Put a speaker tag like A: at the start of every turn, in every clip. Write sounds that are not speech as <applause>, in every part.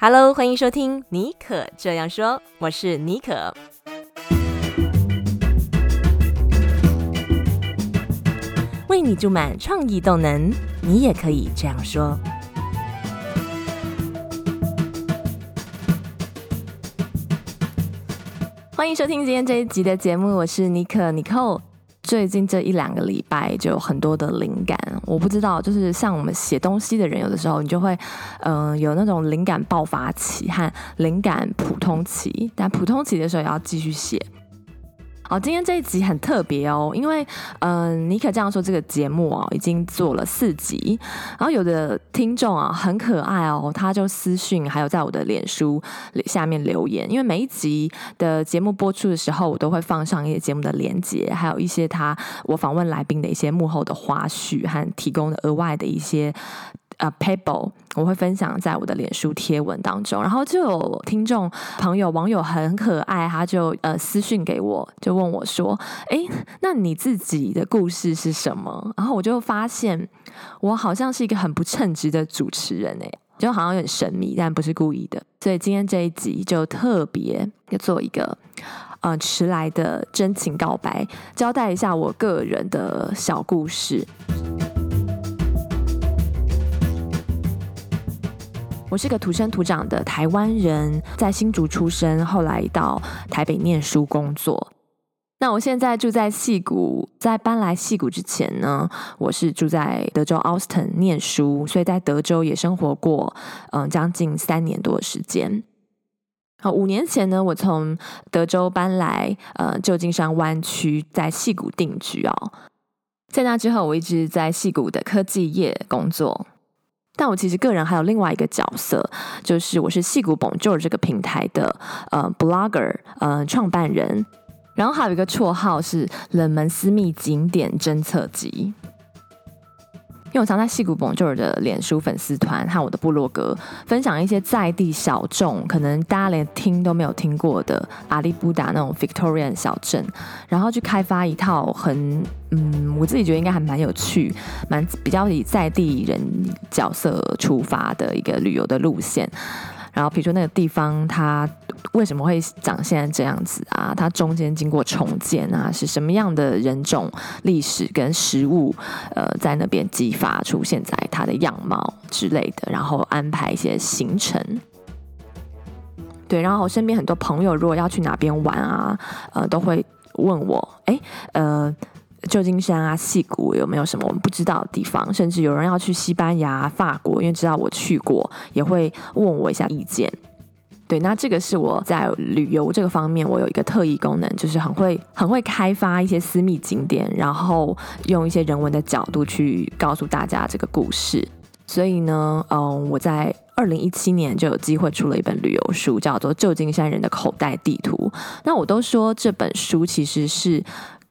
A: Hello，欢迎收听尼可这样说，我是尼可。为你注满创意动能，你也可以这样说。欢迎收听今天这一集的节目，我是尼可尼可。最近这一两个礼拜就有很多的灵感，我不知道，就是像我们写东西的人，有的时候你就会，嗯、有那种灵感爆发期和灵感普通期，但普通期的时候也要继续写。好，今天这一集很特别哦，因为，嗯、呃，尼可这样说，这个节目哦，已经做了四集，然后有的听众啊很可爱哦，他就私讯，还有在我的脸书下面留言，因为每一集的节目播出的时候，我都会放上一些节目的连接，还有一些他我访问来宾的一些幕后的花絮和提供的额外的一些。呃、uh，Pebble，我会分享在我的脸书贴文当中，然后就有听众朋友网友很可爱，他就呃私讯给我，就问我说：“哎，那你自己的故事是什么？”然后我就发现我好像是一个很不称职的主持人哎，就好像有点神秘，但不是故意的。所以今天这一集就特别要做一个呃迟来的真情告白，交代一下我个人的小故事。我是个土生土长的台湾人，在新竹出生，后来到台北念书工作。那我现在住在矽谷，在搬来矽谷之前呢，我是住在德州奥斯汀念书，所以在德州也生活过，嗯，将近三年多的时间。好，五年前呢，我从德州搬来，呃，旧金山湾区，在矽谷定居哦。在那之后，我一直在矽谷的科技业工作。但我其实个人还有另外一个角色，就是我是戏骨本就是这个平台的呃 blogger 呃创办人，然后还有一个绰号是冷门私密景点侦测机。因为我常在戏骨本就是的脸书粉丝团和我的部落格分享一些在地小众，可能大家连听都没有听过的阿里布达那种 Victorian 小镇，然后去开发一套很嗯，我自己觉得应该还蛮有趣、蛮比较以在地人角色出发的一个旅游的路线。然后，比如说那个地方，它为什么会长现在这样子啊？它中间经过重建啊，是什么样的人种、历史跟食物，呃，在那边激发出现在它的样貌之类的，然后安排一些行程。对，然后我身边很多朋友如果要去哪边玩啊，呃，都会问我，哎，呃。旧金山啊，矽谷有没有什么我们不知道的地方？甚至有人要去西班牙、法国，因为知道我去过，也会问我一下意见。对，那这个是我在旅游这个方面，我有一个特异功能，就是很会很会开发一些私密景点，然后用一些人文的角度去告诉大家这个故事。所以呢，嗯，我在二零一七年就有机会出了一本旅游书，叫做《旧金山人的口袋地图》。那我都说这本书其实是。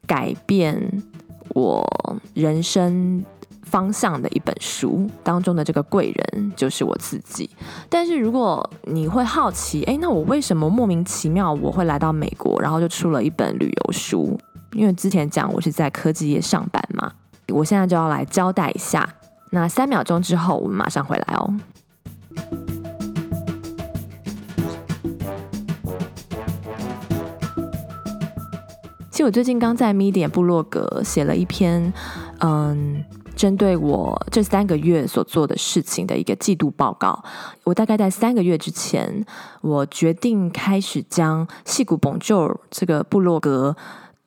A: 改变我人生方向的一本书当中的这个贵人就是我自己。但是如果你会好奇，诶，那我为什么莫名其妙我会来到美国，然后就出了一本旅游书？因为之前讲我是在科技业上班嘛，我现在就要来交代一下。那三秒钟之后，我们马上回来哦。其实我最近刚在 Media 部落格写了一篇，嗯，针对我这三个月所做的事情的一个季度报告。我大概在三个月之前，我决定开始将戏骨 Bonjour 这个部落格，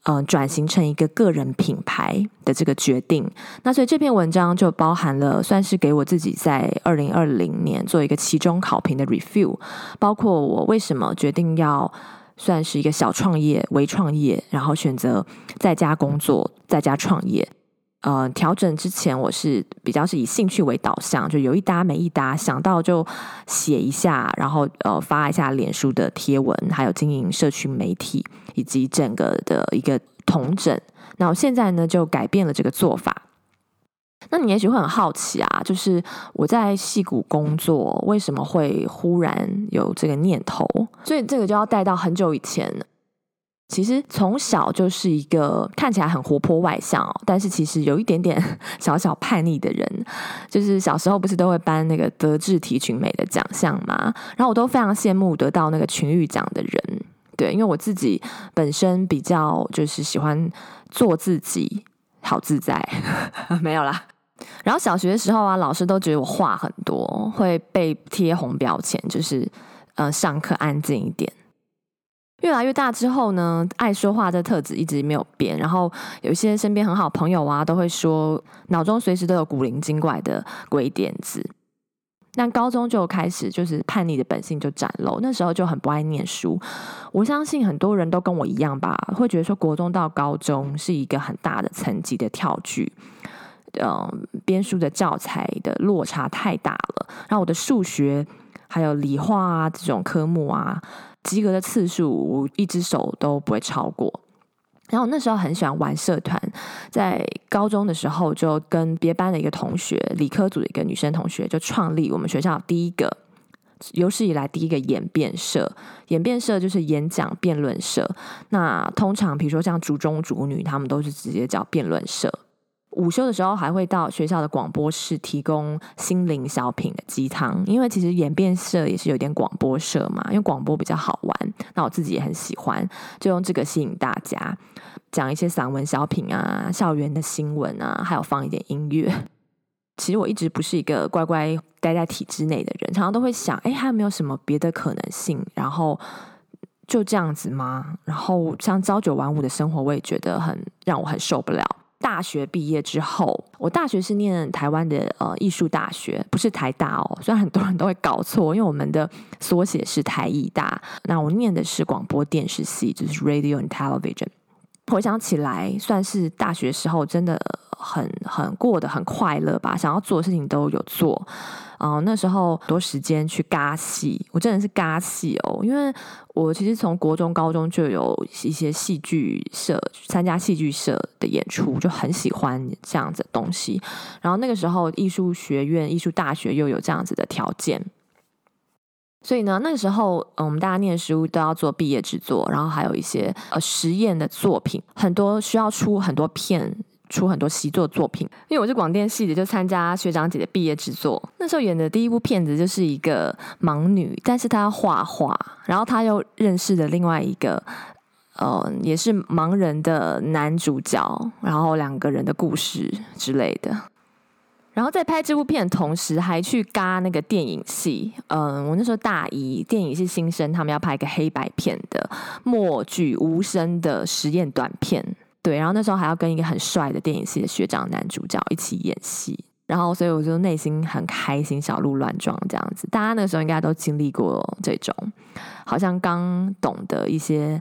A: 嗯，转型成一个个人品牌的这个决定。那所以这篇文章就包含了，算是给我自己在二零二零年做一个期中考评的 review，包括我为什么决定要。算是一个小创业、微创业，然后选择在家工作、在家创业。呃，调整之前我是比较是以兴趣为导向，就有一搭没一搭，想到就写一下，然后呃发一下脸书的贴文，还有经营社群媒体，以及整个的一个统整。那我现在呢就改变了这个做法。那你也许会很好奇啊，就是我在戏谷工作，为什么会忽然有这个念头？所以这个就要带到很久以前。其实从小就是一个看起来很活泼外向，但是其实有一点点 <laughs> 小小叛逆的人。就是小时候不是都会颁那个德智体群美的奖项吗？然后我都非常羡慕得到那个群育奖的人。对，因为我自己本身比较就是喜欢做自己，好自在，<laughs> 没有啦。然后小学的时候啊，老师都觉得我话很多，会被贴红标签，就是呃上课安静一点。越来越大之后呢，爱说话的特质一直没有变。然后有一些身边很好朋友啊，都会说脑中随时都有古灵精怪的鬼点子。但高中就开始就是叛逆的本性就展露，那时候就很不爱念书。我相信很多人都跟我一样吧，会觉得说国中到高中是一个很大的层级的跳距。嗯，编书的教材的落差太大了。然后我的数学还有理化啊这种科目啊。及格的次数，我一只手都不会超过。然后那时候很喜欢玩社团，在高中的时候就跟别班的一个同学，理科组的一个女生同学，就创立我们学校第一个有史以来第一个演辩社。演辩社就是演讲辩论社。那通常比如说像竹中、竹女，他们都是直接叫辩论社。午休的时候还会到学校的广播室提供心灵小品的鸡汤，因为其实演变社也是有点广播社嘛，因为广播比较好玩，那我自己也很喜欢，就用这个吸引大家，讲一些散文小品啊、校园的新闻啊，还有放一点音乐。其实我一直不是一个乖乖待在体制内的人，常常都会想，哎，还有没有什么别的可能性？然后就这样子吗？然后像朝九晚五的生活，我也觉得很让我很受不了。大学毕业之后，我大学是念台湾的呃艺术大学，不是台大哦。虽然很多人都会搞错，因为我们的缩写是台艺大。那我念的是广播电视系，就是 Radio and Television。回想起来，算是大学时候真的很很过得很快乐吧，想要做的事情都有做。哦、那时候多时间去尬戏，我真的是尬戏哦，因为我其实从国中、高中就有一些戏剧社参加戏剧社的演出，就很喜欢这样子的东西。然后那个时候，艺术学院、艺术大学又有这样子的条件，所以呢，那个时候我们大家念书都要做毕业制作，然后还有一些呃实验的作品，很多需要出很多片。出很多习作作品，因为我是广电系的，就参加学长姐的毕业制作。那时候演的第一部片子就是一个盲女，但是她画画，然后她又认识了另外一个，呃，也是盲人的男主角，然后两个人的故事之类的。然后在拍这部片的同时，还去嘎那个电影系。嗯、我那时候大一，电影系新生，他们要拍一个黑白片的默剧无声的实验短片。对，然后那时候还要跟一个很帅的电影系的学长男主角一起演戏，然后所以我就内心很开心，小鹿乱撞这样子。大家那个时候应该都经历过这种，好像刚懂得一些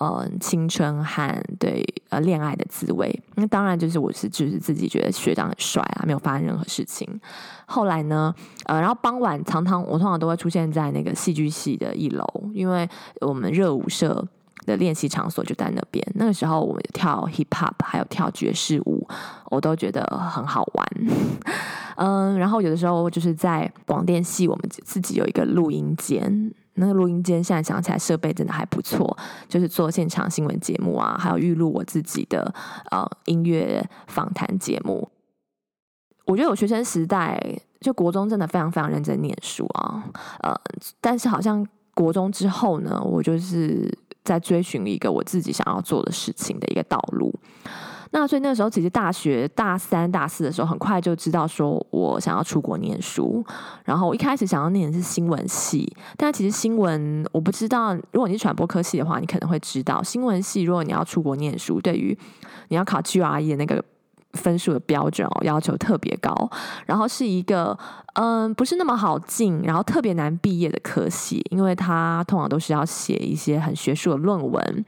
A: 呃青春和对呃恋爱的滋味。那当然就是我是就是自己觉得学长很帅啊，没有发生任何事情。后来呢，呃，然后傍晚常常我通常都会出现在那个戏剧系的一楼，因为我们热舞社。的练习场所就在那边。那个时候，我们跳 hip hop，还有跳爵士舞，我都觉得很好玩。嗯，然后有的时候就是在广电系，我们自己有一个录音间。那个录音间现在想起来设备真的还不错，就是做现场新闻节目啊，还有预录我自己的呃音乐访谈节目。我觉得我学生时代就国中真的非常非常认真念书啊，呃，但是好像国中之后呢，我就是。在追寻一个我自己想要做的事情的一个道路。那所以那个时候，其实大学大三、大四的时候，很快就知道说我想要出国念书。然后我一开始想要念的是新闻系，但其实新闻我不知道。如果你是传播科系的话，你可能会知道，新闻系如果你要出国念书，对于你要考 GRE 的那个。分数的标准哦，要求特别高，然后是一个嗯，不是那么好进，然后特别难毕业的科系，因为它通常都是要写一些很学术的论文，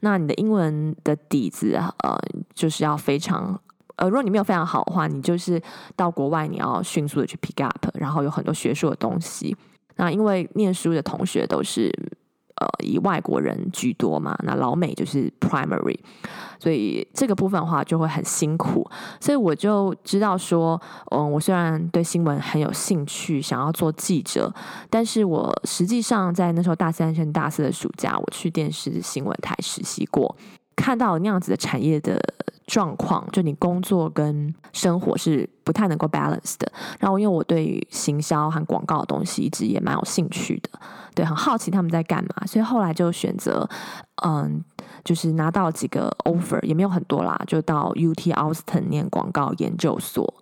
A: 那你的英文的底子呃，就是要非常呃，如果你没有非常好的话，你就是到国外你要迅速的去 pick up，然后有很多学术的东西。那因为念书的同学都是呃以外国人居多嘛，那老美就是 primary，所以这个部分的话就会很辛苦。所以我就知道说，嗯，我虽然对新闻很有兴趣，想要做记者，但是我实际上在那时候大三升大四的暑假，我去电视新闻台实习过。看到那样子的产业的状况，就你工作跟生活是不太能够 balance 的。然后，因为我对于行销和广告的东西一直也蛮有兴趣的，对，很好奇他们在干嘛，所以后来就选择，嗯，就是拿到几个 offer，也没有很多啦，就到 UT Austin 念广告研究所。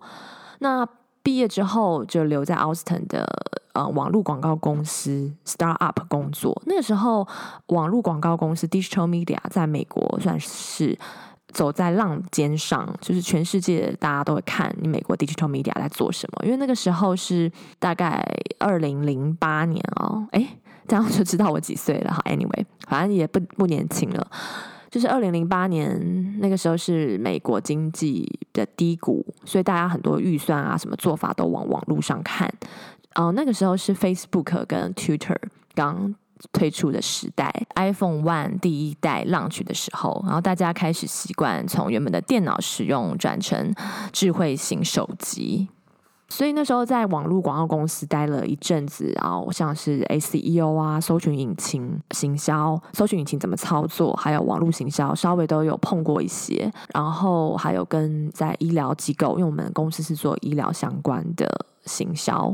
A: 那毕业之后就留在 Austin 的呃网络广告公司 Startup 工作。那个时候，网络广告公司 Digital Media 在美国算是走在浪尖上，就是全世界大家都会看你美国 Digital Media 在做什么。因为那个时候是大概二零零八年哦，诶，这样就知道我几岁了。好，Anyway，反正也不不年轻了。就是二零零八年那个时候是美国经济的低谷，所以大家很多预算啊，什么做法都往网络上看。哦，那个时候是 Facebook 跟 Twitter 刚推出的时代，iPhone One 第一代浪曲的时候，然后大家开始习惯从原本的电脑使用转成智慧型手机。所以那时候在网络广告公司待了一阵子，然后像是 SEO 啊、搜寻引擎行销、搜寻引擎怎么操作，还有网络行销，稍微都有碰过一些。然后还有跟在医疗机构，因为我们公司是做医疗相关的行销、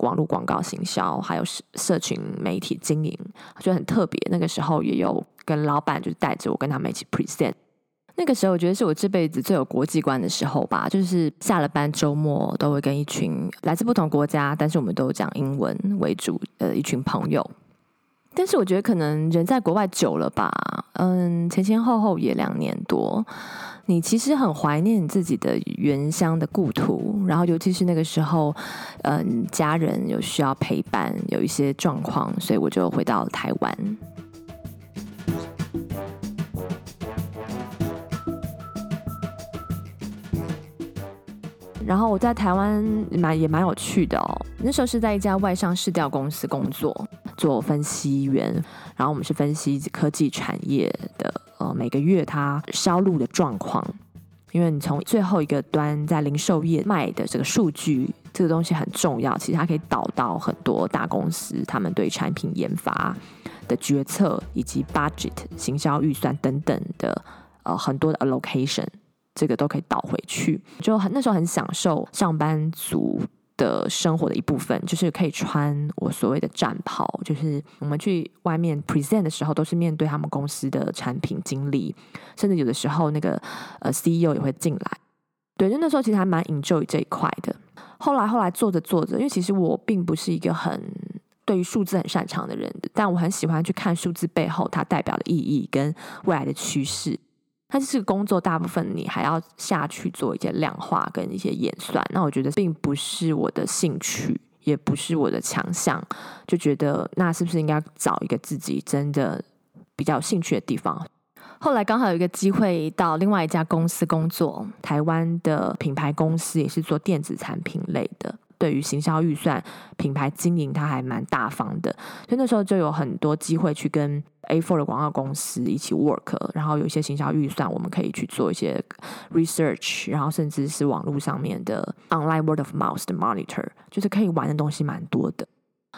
A: 网络广告行销，还有社社群媒体经营，就很特别。那个时候也有跟老板就是带着我跟他们一起 present。那个时候，我觉得是我这辈子最有国际观的时候吧。就是下了班周末，都会跟一群来自不同国家，但是我们都讲英文为主的一群朋友。但是我觉得，可能人在国外久了吧，嗯，前前后后也两年多，你其实很怀念自己的原乡的故土。然后，尤其是那个时候，嗯，家人有需要陪伴，有一些状况，所以我就回到台湾。然后我在台湾蛮也蛮有趣的哦。那时候是在一家外商市调公司工作，做分析员。然后我们是分析科技产业的，呃，每个月它销路的状况。因为你从最后一个端在零售业卖的这个数据，这个东西很重要。其实它可以导到很多大公司他们对产品研发的决策，以及 budget 行销预算等等的，呃，很多的 allocation。这个都可以倒回去，就很那时候很享受上班族的生活的一部分，就是可以穿我所谓的战袍，就是我们去外面 present 的时候，都是面对他们公司的产品经理，甚至有的时候那个呃 CEO 也会进来。对，就那时候其实还蛮 enjoy 这一块的。后来后来做着做着，因为其实我并不是一个很对于数字很擅长的人，但我很喜欢去看数字背后它代表的意义跟未来的趋势。但是工作大部分你还要下去做一些量化跟一些演算，那我觉得并不是我的兴趣，也不是我的强项，就觉得那是不是应该找一个自己真的比较有兴趣的地方？后来刚好有一个机会到另外一家公司工作，台湾的品牌公司也是做电子产品类的。对于行销预算、品牌经营，他还蛮大方的，所以那时候就有很多机会去跟 A4 的广告公司一起 work，然后有一些行销预算，我们可以去做一些 research，然后甚至是网络上面的 online word of mouth 的 monitor，就是可以玩的东西蛮多的。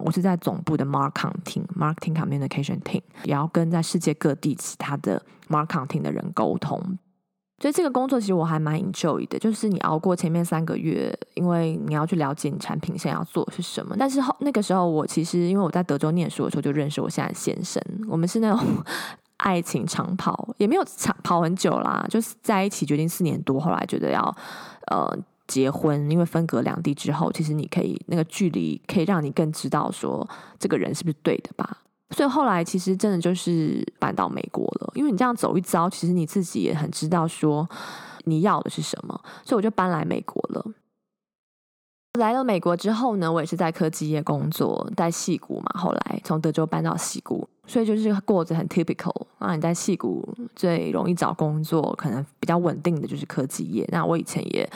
A: 我是在总部的 marketing marketing communication team，也要跟在世界各地其他的 marketing 的人沟通。所以这个工作其实我还蛮 enjoy 的，就是你熬过前面三个月，因为你要去了解你产品现在要做的是什么。但是后那个时候，我其实因为我在德州念书的时候就认识我现在先生，我们是那种 <laughs> 爱情长跑，也没有长跑很久啦，就是在一起决定四年多，后来觉得要呃结婚，因为分隔两地之后，其实你可以那个距离可以让你更知道说这个人是不是对的吧。所以后来其实真的就是搬到美国了，因为你这样走一遭，其实你自己也很知道说你要的是什么，所以我就搬来美国了。来了美国之后呢，我也是在科技业工作，在矽谷嘛。后来从德州搬到西谷，所以就是过着很 typical 啊。你在矽谷最容易找工作，可能比较稳定的就是科技业。那我以前也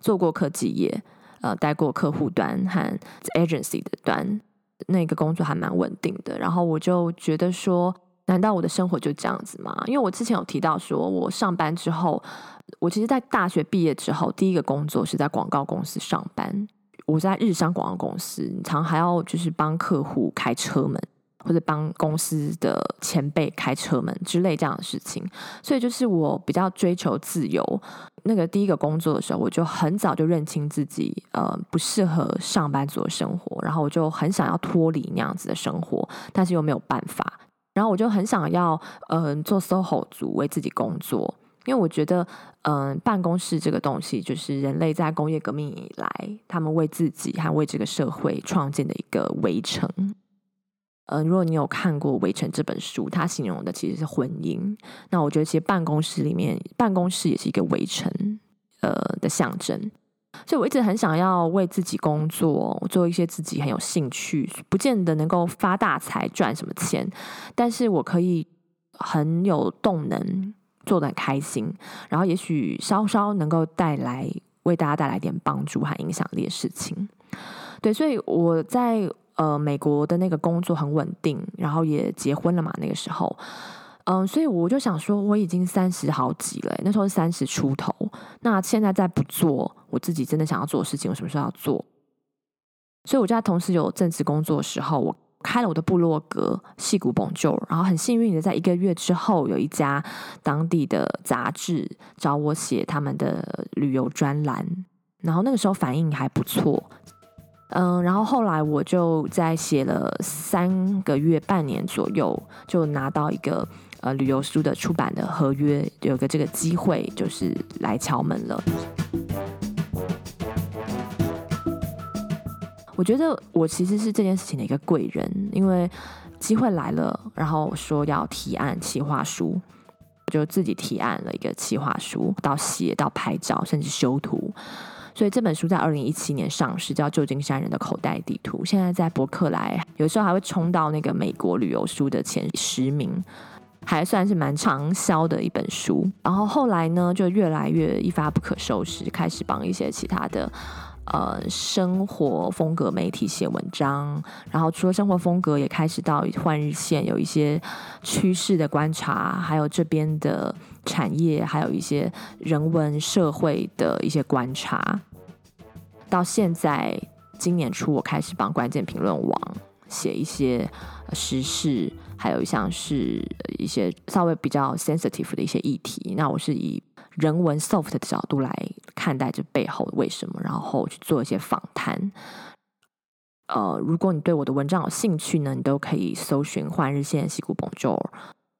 A: 做过科技业，呃，待过客户端和 agency 的端。那个工作还蛮稳定的，然后我就觉得说，难道我的生活就这样子吗？因为我之前有提到说，我上班之后，我其实，在大学毕业之后，第一个工作是在广告公司上班。我在日商广告公司，常还要就是帮客户开车门，或者帮公司的前辈开车门之类这样的事情。所以就是我比较追求自由。那个第一个工作的时候，我就很早就认清自己，呃，不适合上班族的生活，然后我就很想要脱离那样子的生活，但是又没有办法。然后我就很想要，嗯、做 SOHO 族，为自己工作。因为我觉得，嗯、办公室这个东西，就是人类在工业革命以来，他们为自己还为这个社会创建的一个围城。嗯、呃，如果你有看过《围城》这本书，它形容的其实是婚姻。那我觉得，其实办公室里面，办公室也是一个围城，呃的象征。所以我一直很想要为自己工作，做一些自己很有兴趣，不见得能够发大财赚什么钱，但是我可以很有动能。做得很开心，然后也许稍稍能够带来为大家带来点帮助和影响力的事情，对，所以我在呃美国的那个工作很稳定，然后也结婚了嘛，那个时候，嗯、所以我就想说，我已经三十好几了，那时候是三十出头，那现在再不做我自己真的想要做的事情，我什么时候要做？所以我就在同时有正职工作的时候，我。开了我的部落格《矽谷 Bonjour》，然后很幸运的在一个月之后，有一家当地的杂志找我写他们的旅游专栏，然后那个时候反应还不错，嗯，然后后来我就在写了三个月、半年左右，就拿到一个呃旅游书的出版的合约，有个这个机会就是来敲门了。我觉得我其实是这件事情的一个贵人，因为机会来了，然后说要提案企划书，我就自己提案了一个企划书，到写到拍照，甚至修图。所以这本书在二零一七年上市，叫《旧金山人的口袋地图》，现在在博客来，有时候还会冲到那个美国旅游书的前十名，还算是蛮畅销的一本书。然后后来呢，就越来越一发不可收拾，开始帮一些其他的。呃，生活风格媒体写文章，然后除了生活风格，也开始到换日线有一些趋势的观察，还有这边的产业，还有一些人文社会的一些观察。到现在，今年初我开始帮关键评论网写一些时事，还有像是一些稍微比较 sensitive 的一些议题。那我是以。人文 soft 的角度来看待这背后为什么，然后去做一些访谈。呃，如果你对我的文章有兴趣呢，你都可以搜寻换日线西谷 Bonjour，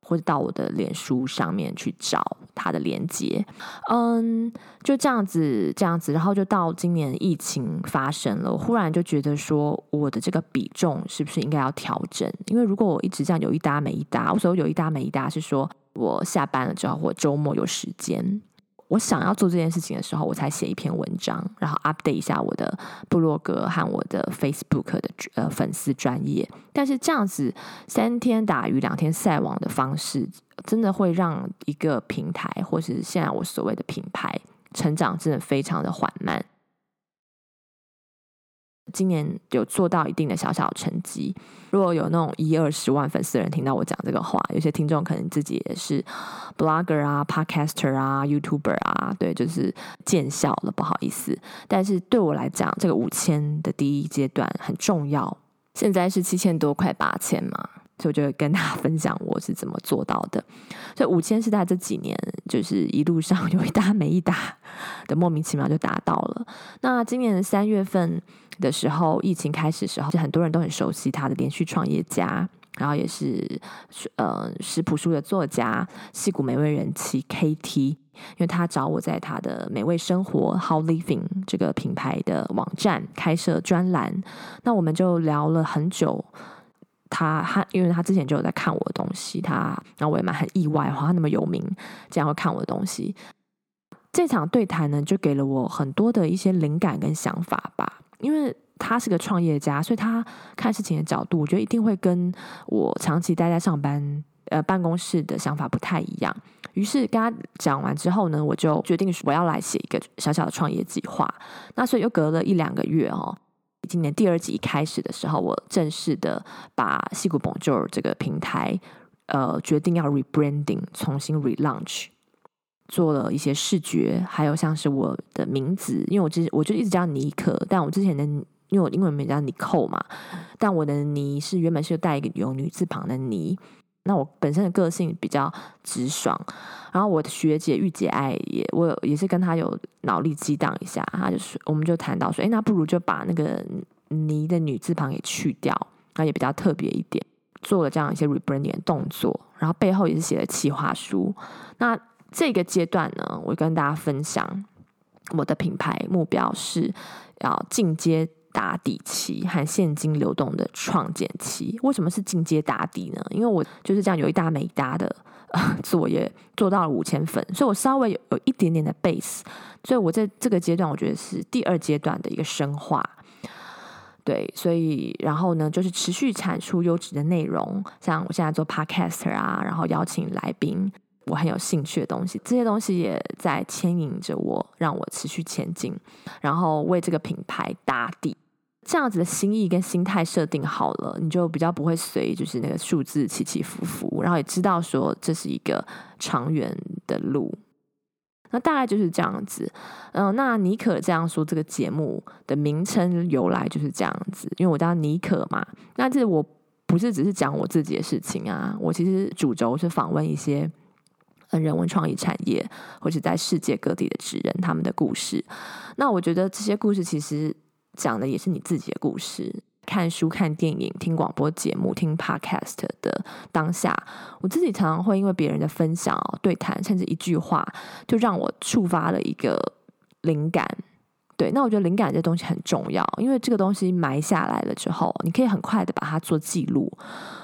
A: 或者到我的脸书上面去找它的连接。嗯，就这样子，这样子，然后就到今年疫情发生了，我忽然就觉得说，我的这个比重是不是应该要调整？因为如果我一直这样有一搭没一搭，我所谓有一搭没一搭是说。我下班了之后，或周末有时间，我想要做这件事情的时候，我才写一篇文章，然后 update 一下我的部落格和我的 Facebook 的呃粉丝专业。但是这样子三天打鱼两天晒网的方式，真的会让一个平台，或是现在我所谓的品牌，成长真的非常的缓慢。今年有做到一定的小小成绩。如果有那种一二十万粉丝的人听到我讲这个话，有些听众可能自己也是 blogger 啊、podcaster 啊、YouTuber 啊，对，就是见笑了，不好意思。但是对我来讲，这个五千的第一阶段很重要。现在是七千多，快八千嘛。所以我就跟大家分享我是怎么做到的。所以五千是在这几年，就是一路上有一搭没一搭的莫名其妙就达到了。那今年三月份的时候，疫情开始的时候，就很多人都很熟悉他的连续创业家，然后也是呃食谱书的作家，戏骨美味人妻 KT，因为他找我在他的美味生活 How Living 这个品牌的网站开设专栏，那我们就聊了很久。他他，因为他之前就有在看我的东西，他，然后我也蛮很意外，哇，他那么有名，竟然会看我的东西。这场对谈呢，就给了我很多的一些灵感跟想法吧。因为他是个创业家，所以他看事情的角度，我觉得一定会跟我长期待在上班呃办公室的想法不太一样。于是跟他讲完之后呢，我就决定我要来写一个小小的创业计划。那所以又隔了一两个月哦。今年第二季开始的时候，我正式的把戏骨 Bonjour 这个平台，呃，决定要 rebranding，重新 relaunch，做了一些视觉，还有像是我的名字，因为我之我就一直叫尼克，但我之前的因为我英文名叫 Niko 嘛，但我的尼是原本是带一个有女字旁的尼。那我本身的个性比较直爽，然后我的学姐御姐爱也，我有也是跟她有脑力激荡一下，她就是我们就谈到说，哎，那不如就把那个“泥”的女字旁给去掉，那也比较特别一点，做了这样一些 rebranding 的动作，然后背后也是写了企划书。那这个阶段呢，我跟大家分享我的品牌目标是要进阶。打底期和现金流动的创建期，为什么是进阶打底呢？因为我就是这样有一搭没搭的呃作业做到了五千粉，所以我稍微有有一点点的 base，所以我在这个阶段我觉得是第二阶段的一个深化。对，所以然后呢，就是持续产出优质的内容，像我现在做 podcaster 啊，然后邀请来宾，我很有兴趣的东西，这些东西也在牵引着我，让我持续前进，然后为这个品牌打底。这样子的心意跟心态设定好了，你就比较不会随就是那个数字起起伏伏，然后也知道说这是一个长远的路。那大概就是这样子。嗯，那妮可这样说，这个节目的名称由来就是这样子，因为我叫妮可嘛。那这我不是只是讲我自己的事情啊，我其实主轴是访问一些人文创意产业或者在世界各地的职人他们的故事。那我觉得这些故事其实。讲的也是你自己的故事。看书、看电影、听广播节目、听 podcast 的当下，我自己常常会因为别人的分享、对谈，甚至一句话，就让我触发了一个灵感。对，那我觉得灵感这东西很重要，因为这个东西埋下来了之后，你可以很快的把它做记录，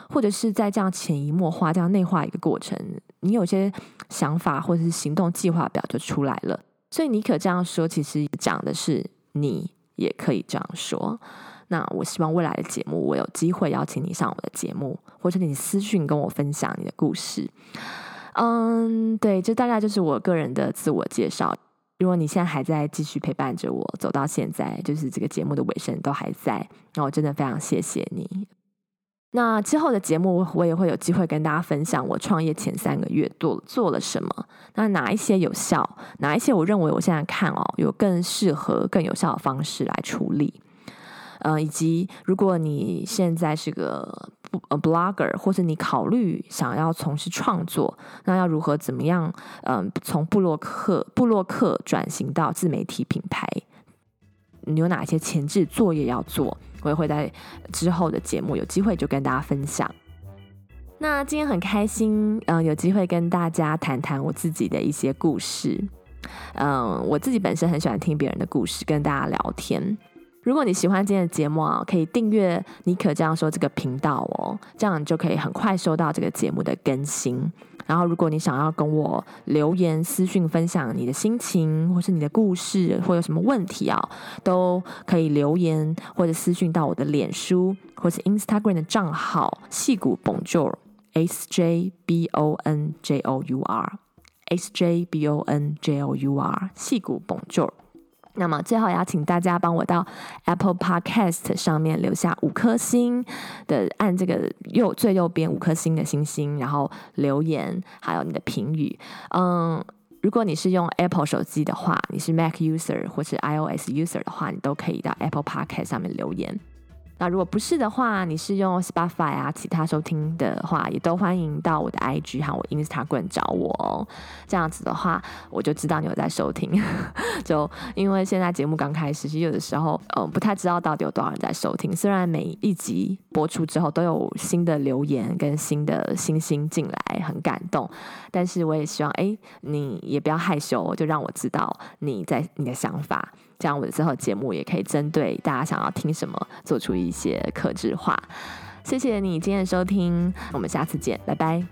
A: 或者是在这样潜移默化、这样内化一个过程，你有些想法或者是行动计划表就出来了。所以你可这样说，其实讲的是你。也可以这样说。那我希望未来的节目，我有机会邀请你上我的节目，或者你私讯跟我分享你的故事。嗯，对，这大概就是我个人的自我介绍。如果你现在还在继续陪伴着我走到现在，就是这个节目的尾声都还在，那我真的非常谢谢你。那之后的节目，我也会有机会跟大家分享我创业前三个月做做了什么。那哪一些有效？哪一些我认为我现在看哦，有更适合、更有效的方式来处理？呃，以及如果你现在是个呃 blogger，或者你考虑想要从事创作，那要如何怎么样？嗯、从布洛克布洛克转型到自媒体品牌？你有哪些前置作业要做？我也会在之后的节目有机会就跟大家分享。那今天很开心，嗯、有机会跟大家谈谈我自己的一些故事。嗯、我自己本身很喜欢听别人的故事，跟大家聊天。如果你喜欢今天的节目啊，可以订阅妮可这样说这个频道哦，这样你就可以很快收到这个节目的更新。然后，如果你想要跟我留言私讯分享你的心情，或是你的故事，或有什么问题啊，都可以留言或者私讯到我的脸书或是 Instagram 的账号矽谷 Bonjour S J B O N J O U R S J B O N J O U R 矽谷 Bonjour。那么最后也要请大家帮我到 Apple Podcast 上面留下五颗星的，按这个右最右边五颗星的星星，然后留言，还有你的评语。嗯，如果你是用 Apple 手机的话，你是 Mac User 或是 iOS User 的话，你都可以到 Apple Podcast 上面留言。那如果不是的话，你是用 Spotify 啊，其他收听的话，也都欢迎到我的 IG 和我 Instagram 找我哦。这样子的话，我就知道你有在收听。<laughs> 就因为现在节目刚开始，其实有的时候，嗯，不太知道到底有多少人在收听。虽然每一集播出之后都有新的留言跟新的星星进来，很感动。但是我也希望，哎，你也不要害羞，就让我知道你在你的想法。这样，我的之后节目也可以针对大家想要听什么，做出一些克制化。谢谢你今天的收听，我们下次见，拜拜。